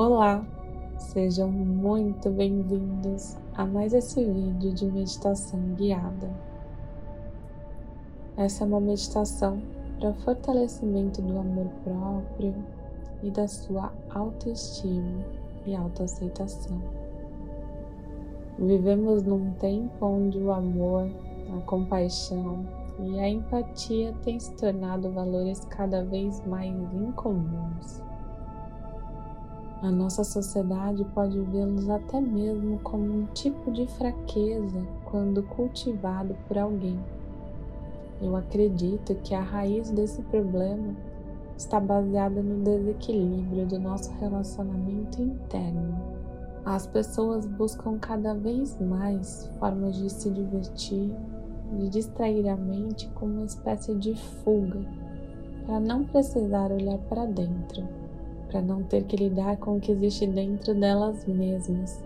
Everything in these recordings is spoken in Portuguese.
Olá, sejam muito bem-vindos a mais esse vídeo de meditação guiada. Essa é uma meditação para fortalecimento do amor próprio e da sua autoestima e autoaceitação. Vivemos num tempo onde o amor, a compaixão e a empatia têm se tornado valores cada vez mais incomuns. A nossa sociedade pode vê-los até mesmo como um tipo de fraqueza quando cultivado por alguém. Eu acredito que a raiz desse problema está baseada no desequilíbrio do nosso relacionamento interno. As pessoas buscam cada vez mais formas de se divertir, de distrair a mente com uma espécie de fuga, para não precisar olhar para dentro para não ter que lidar com o que existe dentro delas mesmas.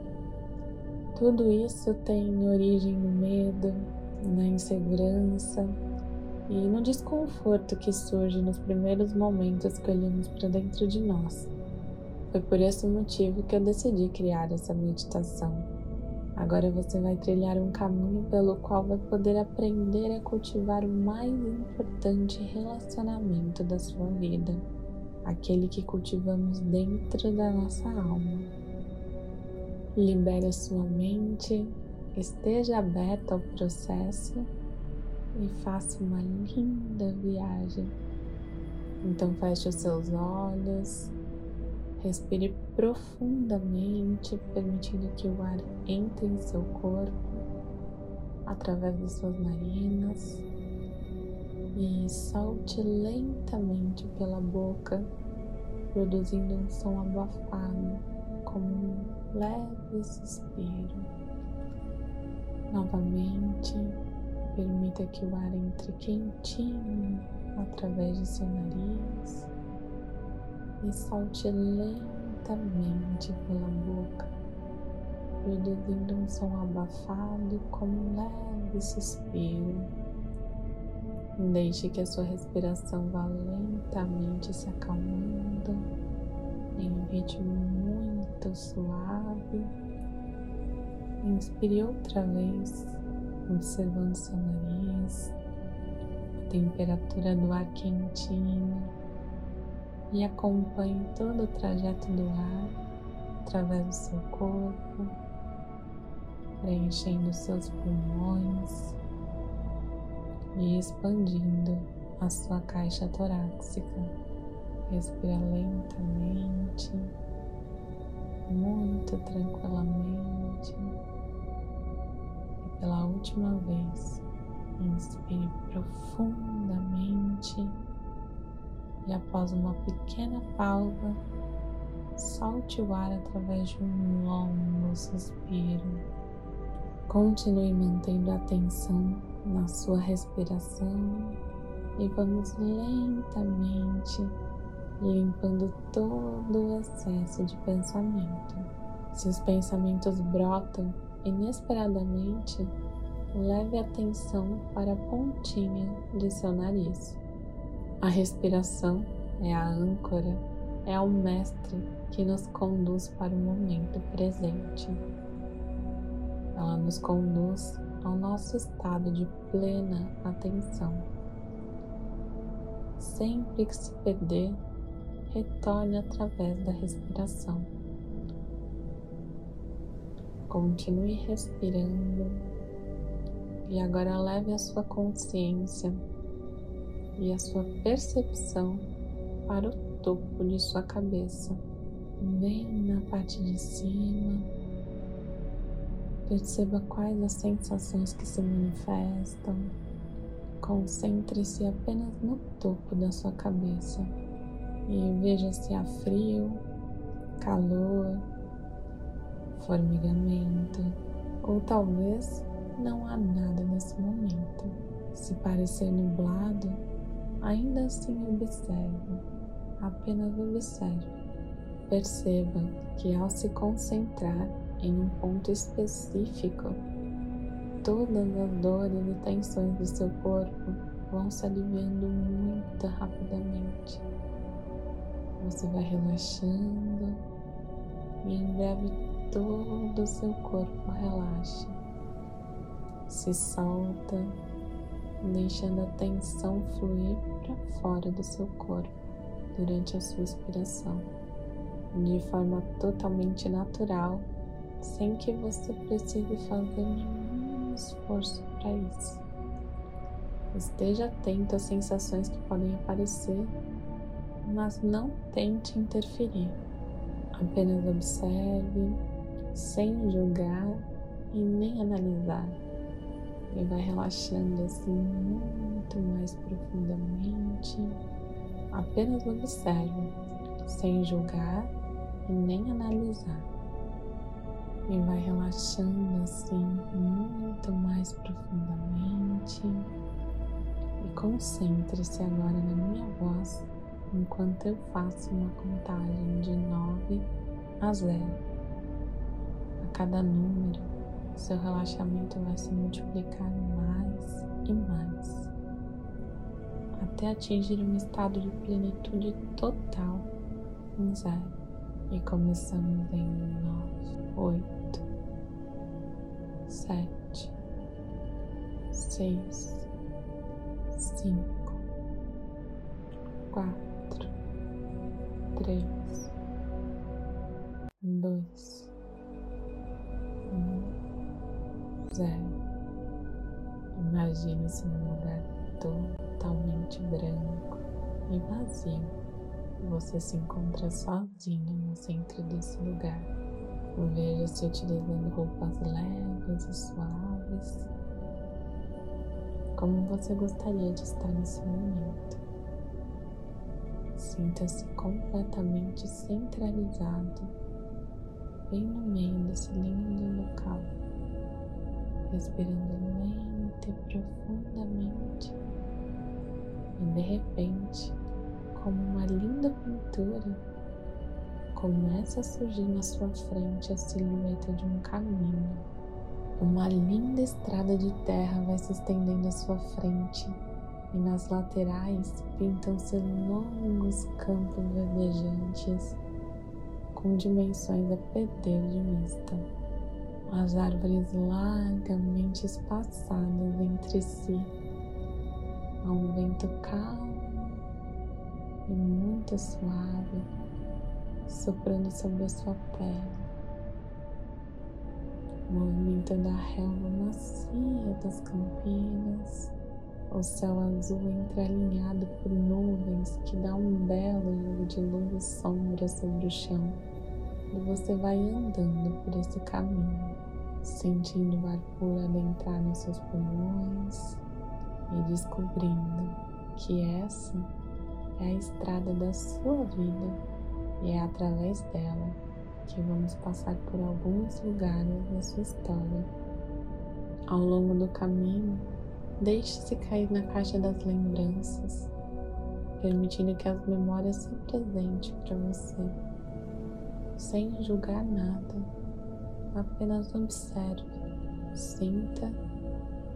Tudo isso tem origem no medo, na insegurança e no desconforto que surge nos primeiros momentos que olhamos para dentro de nós. Foi por esse motivo que eu decidi criar essa meditação. Agora você vai trilhar um caminho pelo qual vai poder aprender a cultivar o mais importante relacionamento da sua vida aquele que cultivamos dentro da nossa alma. Libere a sua mente, esteja aberta ao processo e faça uma linda viagem. Então feche os seus olhos, respire profundamente, permitindo que o ar entre em seu corpo através das suas narinas e solte lentamente pela boca, produzindo um som abafado, como um leve suspiro. Novamente, permita que o ar entre quentinho através de seu nariz e solte lentamente pela boca, produzindo um som abafado como um leve suspiro. Deixe que a sua respiração vá lentamente se acalmando em um ritmo muito suave. Inspire outra vez, observando seu nariz, a temperatura do ar quentinho e acompanhe todo o trajeto do ar através do seu corpo, preenchendo seus pulmões e expandindo a sua caixa torácica. Respira lentamente, muito tranquilamente. E pela última vez, inspire profundamente e após uma pequena pausa, solte o ar através de um longo suspiro. Continue mantendo a atenção na sua respiração e vamos lentamente limpando todo o excesso de pensamento. Se os pensamentos brotam inesperadamente, leve a atenção para a pontinha de seu nariz. A respiração é a âncora, é o mestre que nos conduz para o momento presente. Ela nos conduz ao nosso estado de plena atenção. Sempre que se perder, retorne através da respiração. Continue respirando e agora leve a sua consciência e a sua percepção para o topo de sua cabeça, bem na parte de cima Perceba quais as sensações que se manifestam. Concentre-se apenas no topo da sua cabeça e veja se há frio, calor, formigamento ou talvez não há nada nesse momento. Se parecer nublado, ainda assim observe, apenas observe. Perceba que ao se concentrar em um ponto específico, todas as dores e tensões do seu corpo vão se aliviando muito rapidamente. Você vai relaxando e em breve todo o seu corpo relaxa, se solta, deixando a tensão fluir para fora do seu corpo durante a sua expiração, de forma totalmente natural, sem que você precise fazer nenhum esforço para isso. Esteja atento às sensações que podem aparecer, mas não tente interferir. Apenas observe, sem julgar e nem analisar. E vai relaxando assim muito mais profundamente. Apenas observe, sem julgar e nem analisar. E vai relaxando assim muito mais profundamente. E concentre-se agora na minha voz enquanto eu faço uma contagem de 9 a 0. A cada número, seu relaxamento vai se multiplicar mais e mais, até atingir um estado de plenitude total em zero. E começamos em 9, 8, 7, 6, 5, 4, três, dois, um, zero. Imagine-se num lugar totalmente branco e vazio. Você se encontra sozinho no centro desse lugar. Veja-se utilizando roupas leves e suaves. Como você gostaria de estar nesse momento? Sinta-se completamente centralizado, bem no meio desse lindo local, respirando lenta e profundamente. E de repente, como uma linda pintura, começa a surgir na sua frente a silhueta de um caminho. Uma linda estrada de terra vai se estendendo à sua frente e nas laterais pintam-se longos campos verdejantes com dimensões a perder de vista. As árvores largamente espaçadas entre si, há um vento calmo e muito suave soprando sobre a sua pele, movimentando a relva macia das campinas o céu azul entrealinhado por nuvens que dá um belo jogo de luz e sombra sobre o chão. E você vai andando por esse caminho, sentindo o ar puro adentrar nos seus pulmões e descobrindo que essa é a estrada da sua vida e é através dela que vamos passar por alguns lugares da sua história. Ao longo do caminho, Deixe-se cair na caixa das lembranças, permitindo que as memórias se apresentem para você, sem julgar nada, apenas observe, sinta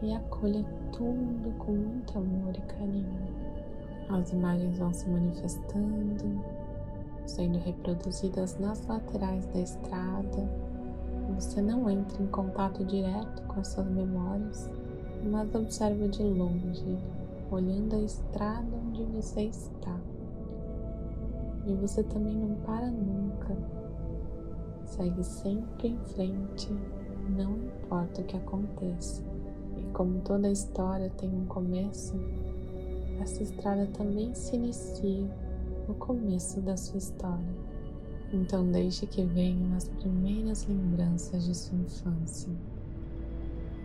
e acolha tudo com muito amor e carinho. As imagens vão se manifestando, sendo reproduzidas nas laterais da estrada. Você não entra em contato direto com as suas memórias, mas observa de longe, olhando a estrada onde você está. E você também não para nunca. Segue sempre em frente, não importa o que aconteça. E como toda história tem um começo, essa estrada também se inicia no começo da sua história. Então deixe que venham as primeiras lembranças de sua infância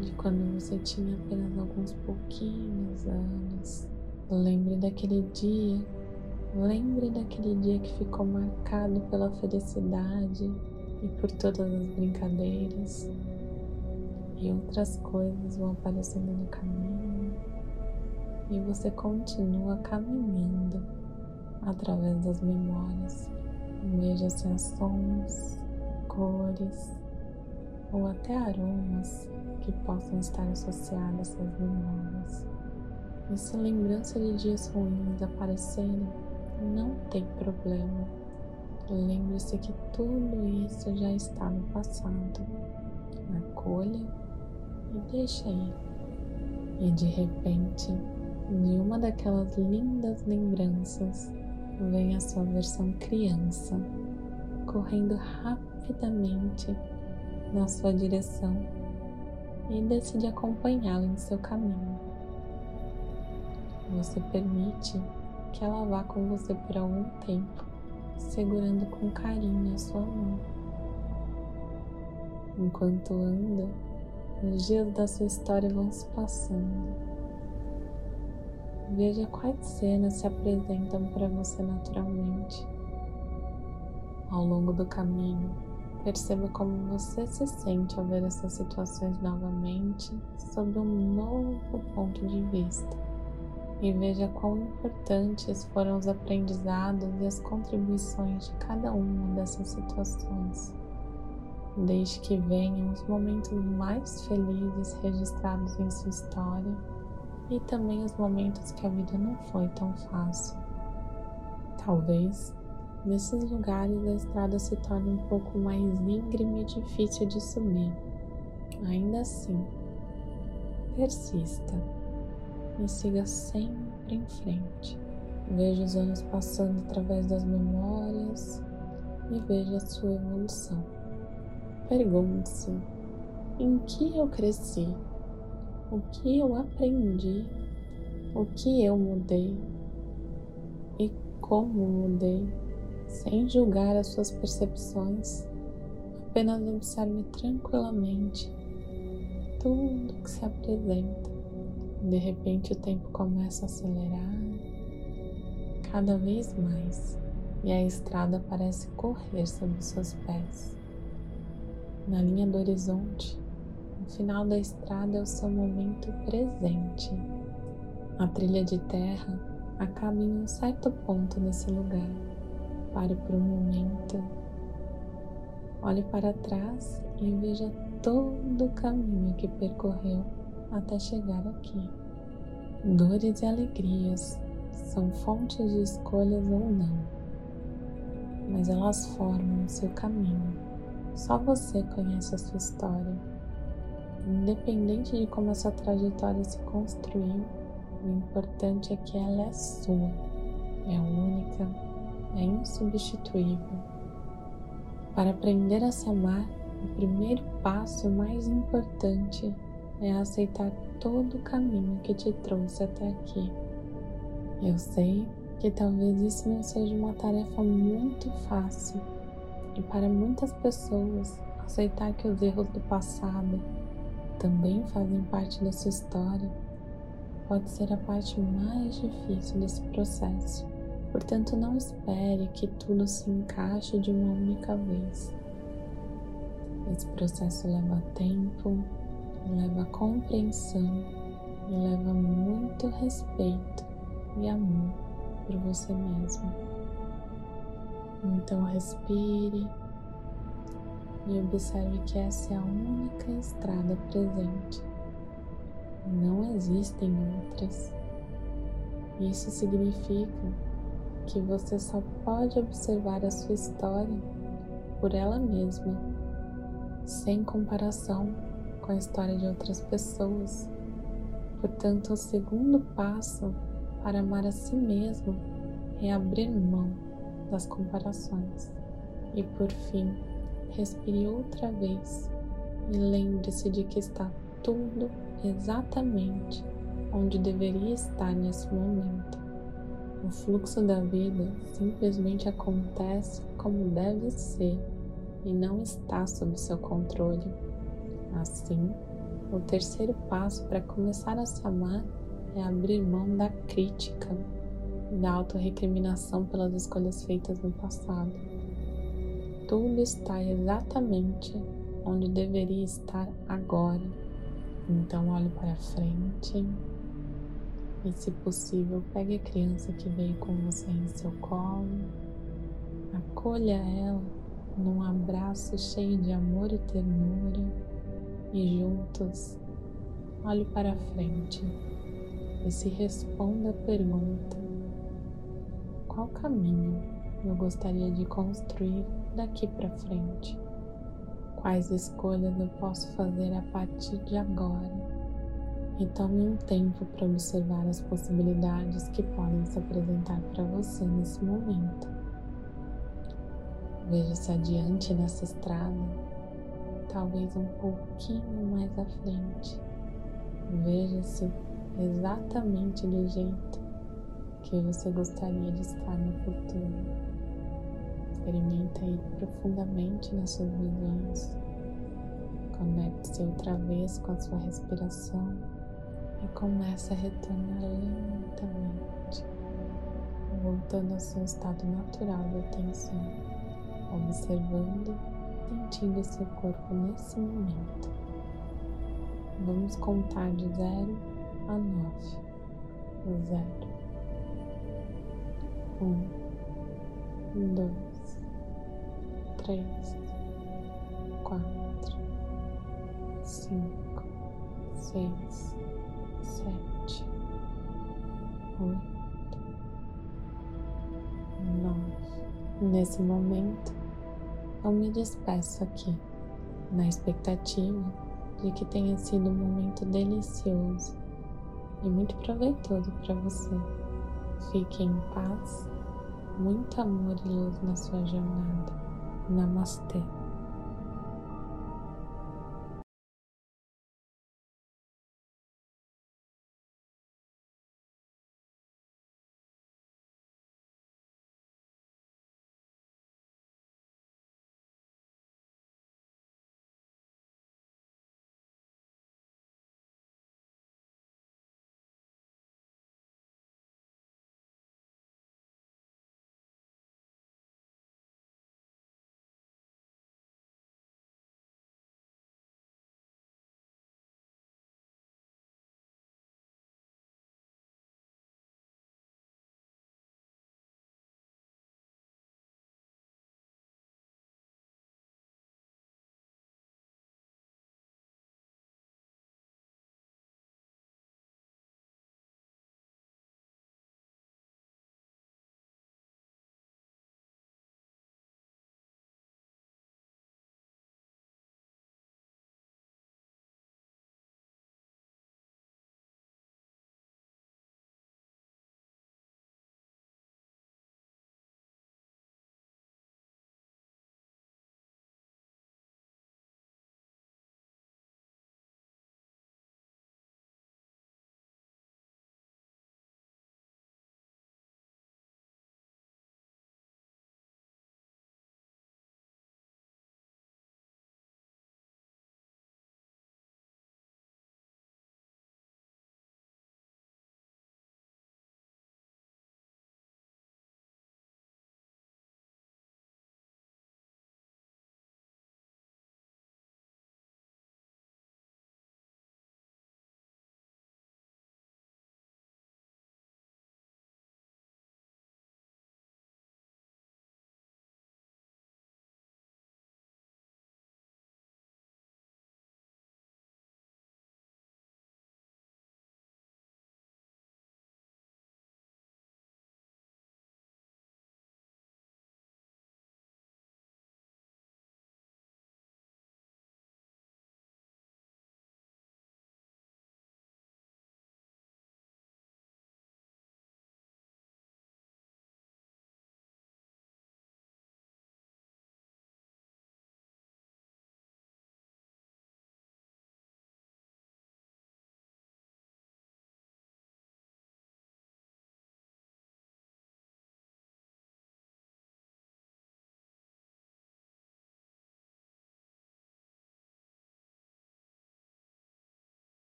de quando você tinha apenas alguns pouquinhos anos. Lembre daquele dia, lembre daquele dia que ficou marcado pela felicidade e por todas as brincadeiras. E outras coisas vão aparecendo no caminho, e você continua caminhando através das memórias. Veja-se as sons, cores ou até aromas que possam estar associadas às memórias. E se lembrança de dias ruins aparecerem, não tem problema. lembre-se que tudo isso já está no passado. Acolha e deixa ir. E de repente, de uma daquelas lindas lembranças, vem a sua versão criança, correndo rapidamente na sua direção e decide acompanhá-la em seu caminho. Você permite que ela vá com você por algum tempo, segurando com carinho a sua mão. Enquanto anda, os dias da sua história vão se passando. Veja quais cenas se apresentam para você naturalmente. Ao longo do caminho, perceba como você se sente ao ver essas situações novamente sob um novo ponto de vista e veja quão importantes foram os aprendizados e as contribuições de cada uma dessas situações. Desde que venham os momentos mais felizes registrados em sua história e também os momentos que a vida não foi tão fácil. Talvez nesses lugares a estrada se torne um pouco mais íngreme e difícil de subir. Ainda assim, persista e siga sempre em frente. Veja os anos passando através das memórias e veja a sua evolução. Pergunte-se: em que eu cresci? O que eu aprendi? O que eu mudei? E como mudei? Sem julgar as suas percepções, apenas observe tranquilamente tudo que se apresenta de repente o tempo começa a acelerar cada vez mais e a estrada parece correr sob seus pés. Na linha do horizonte, final da estrada é o seu momento presente. A trilha de terra acaba em um certo ponto nesse lugar. Pare por um momento, olhe para trás e veja todo o caminho que percorreu até chegar aqui. Dores e alegrias são fontes de escolhas ou não, mas elas formam o seu caminho. Só você conhece a sua história. Independente de como essa trajetória se construiu, o importante é que ela é sua, é única, é insubstituível. Para aprender a se amar, o primeiro passo mais importante é aceitar todo o caminho que te trouxe até aqui. Eu sei que talvez isso não seja uma tarefa muito fácil e para muitas pessoas aceitar que os erros do passado também fazem parte da sua história pode ser a parte mais difícil desse processo. Portanto, não espere que tudo se encaixe de uma única vez. Esse processo leva tempo, leva compreensão e leva muito respeito e amor por você mesmo. Então respire e observe que essa é a única estrada presente. Não existem outras. Isso significa que você só pode observar a sua história por ela mesma, sem comparação com a história de outras pessoas. Portanto, o segundo passo para amar a si mesmo é abrir mão das comparações. E por fim, respire outra vez e lembre-se de que está tudo exatamente onde deveria estar nesse momento. O fluxo da vida simplesmente acontece como deve ser e não está sob seu controle. Assim, o terceiro passo para começar a se amar é abrir mão da crítica, da autorrecriminação pelas escolhas feitas no passado. Tudo está exatamente onde deveria estar agora. Então olhe para frente e, se possível, pegue a criança que veio com você em seu colo, acolha ela num abraço cheio de amor e ternura e juntos olhe para frente e se responda a pergunta: qual caminho eu gostaria de construir daqui para frente? Quais escolhas eu posso fazer a partir de agora? E tome um tempo para observar as possibilidades que podem se apresentar para você nesse momento. Veja-se adiante nessa estrada, talvez um pouquinho mais à frente. Veja-se exatamente do jeito que você gostaria de estar no futuro. Experimenta ir profundamente nas suas visões. Conecte-se outra vez com a sua respiração e comece a retornar lentamente, voltando ao seu estado natural de atenção, observando, sentindo seu corpo nesse momento. Vamos contar de zero a nove. Zero. Um, dois três, quatro, cinco, seis, sete, oito, nove. Nesse momento, eu me despeço aqui, na expectativa de que tenha sido um momento delicioso e muito proveitoso para você. Fique em paz, muito amor e luz na sua jornada. Namaste.